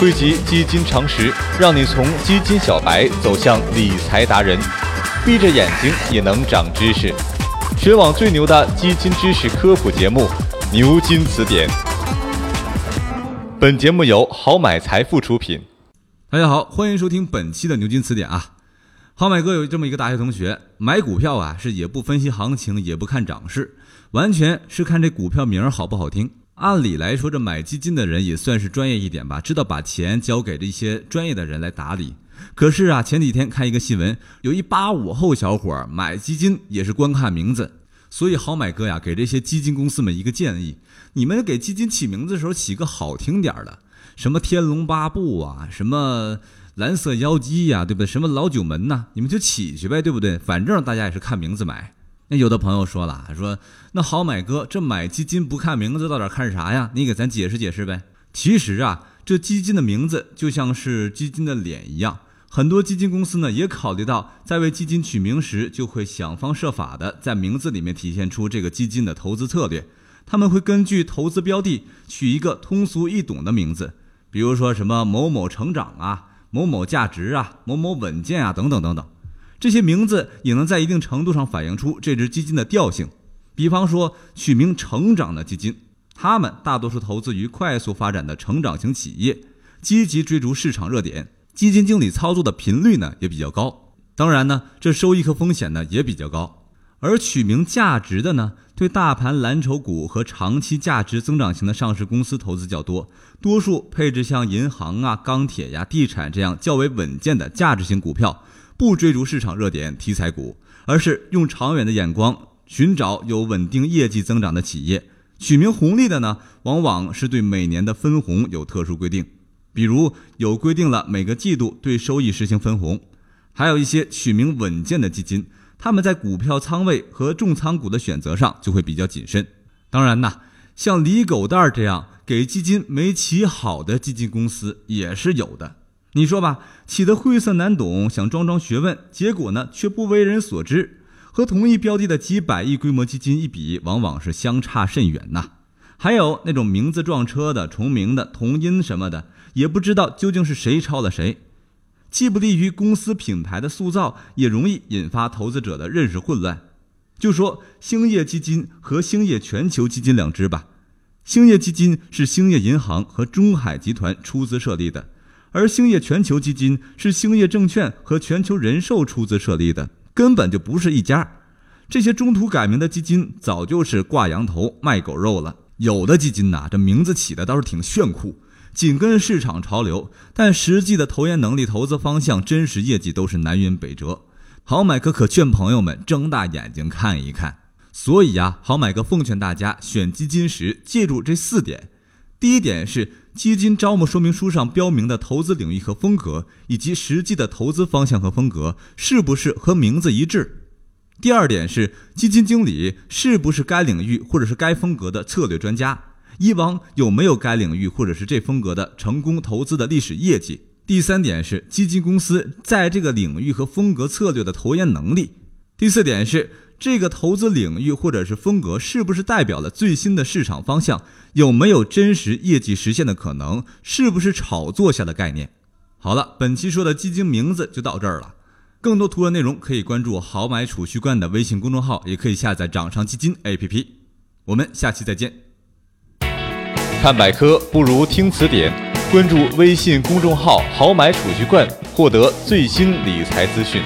汇集基金常识，让你从基金小白走向理财达人，闭着眼睛也能长知识。全网最牛的基金知识科普节目《牛津词典》。本节目由好买财富出品。大家好，欢迎收听本期的牛津词典啊。好买哥有这么一个大学同学，买股票啊是也不分析行情，也不看涨势，完全是看这股票名好不好听。按理来说，这买基金的人也算是专业一点吧，知道把钱交给这些专业的人来打理。可是啊，前几天看一个新闻，有一八五后小伙买基金也是光看名字。所以好买哥呀，给这些基金公司们一个建议：你们给基金起名字的时候起个好听点的，什么天龙八部啊，什么。蓝色妖姬呀，对不对？什么老九门呐？你们就起去呗，对不对？反正大家也是看名字买。那有的朋友说了，说那好买哥，这买基金不看名字，到底看啥呀？你给咱解释解释呗。其实啊，这基金的名字就像是基金的脸一样，很多基金公司呢也考虑到，在为基金取名时，就会想方设法的在名字里面体现出这个基金的投资策略。他们会根据投资标的取一个通俗易懂的名字，比如说什么某某成长啊。某某价值啊，某某稳健啊，等等等等，这些名字也能在一定程度上反映出这只基金的调性。比方说，取名“成长”的基金，他们大多数投资于快速发展的成长型企业，积极追逐市场热点，基金经理操作的频率呢也比较高。当然呢，这收益和风险呢也比较高。而取名“价值”的呢，对大盘蓝筹股和长期价值增长型的上市公司投资较多，多数配置像银行啊、钢铁呀、地产这样较为稳健的价值型股票，不追逐市场热点题材股，而是用长远的眼光寻找有稳定业绩增长的企业。取名“红利”的呢，往往是对每年的分红有特殊规定，比如有规定了每个季度对收益实行分红，还有一些取名“稳健”的基金。他们在股票仓位和重仓股的选择上就会比较谨慎。当然呐，像李狗蛋儿这样给基金没起好的基金公司也是有的。你说吧，起得晦涩难懂，想装装学问，结果呢却不为人所知。和同一标的的几百亿规模基金一比，往往是相差甚远呐。还有那种名字撞车的、重名的、同音什么的，也不知道究竟是谁抄了谁。既不利于公司品牌的塑造，也容易引发投资者的认识混乱。就说兴业基金和兴业全球基金两支吧。兴业基金是兴业银行和中海集团出资设立的，而兴业全球基金是兴业证券和全球人寿出资设立的，根本就不是一家。这些中途改名的基金早就是挂羊头卖狗肉了。有的基金呐，这名字起的倒是挺炫酷。紧跟市场潮流，但实际的投研能力、投资方向、真实业绩都是南辕北辙。好买哥可劝朋友们睁大眼睛看一看。所以呀，好买哥奉劝大家选基金时记住这四点：第一点是基金招募说明书上标明的投资领域和风格，以及实际的投资方向和风格是不是和名字一致；第二点是基金经理是不是该领域或者是该风格的策略专家。以往有没有该领域或者是这风格的成功投资的历史业绩？第三点是基金公司在这个领域和风格策略的投研能力。第四点是这个投资领域或者是风格是不是代表了最新的市场方向？有没有真实业绩实现的可能？是不是炒作下的概念？好了，本期说的基金名字就到这儿了。更多图文内容可以关注“豪买储蓄罐”的微信公众号，也可以下载掌上基金 APP。我们下期再见。看百科不如听词典，关注微信公众号“豪买储蓄罐”，获得最新理财资讯。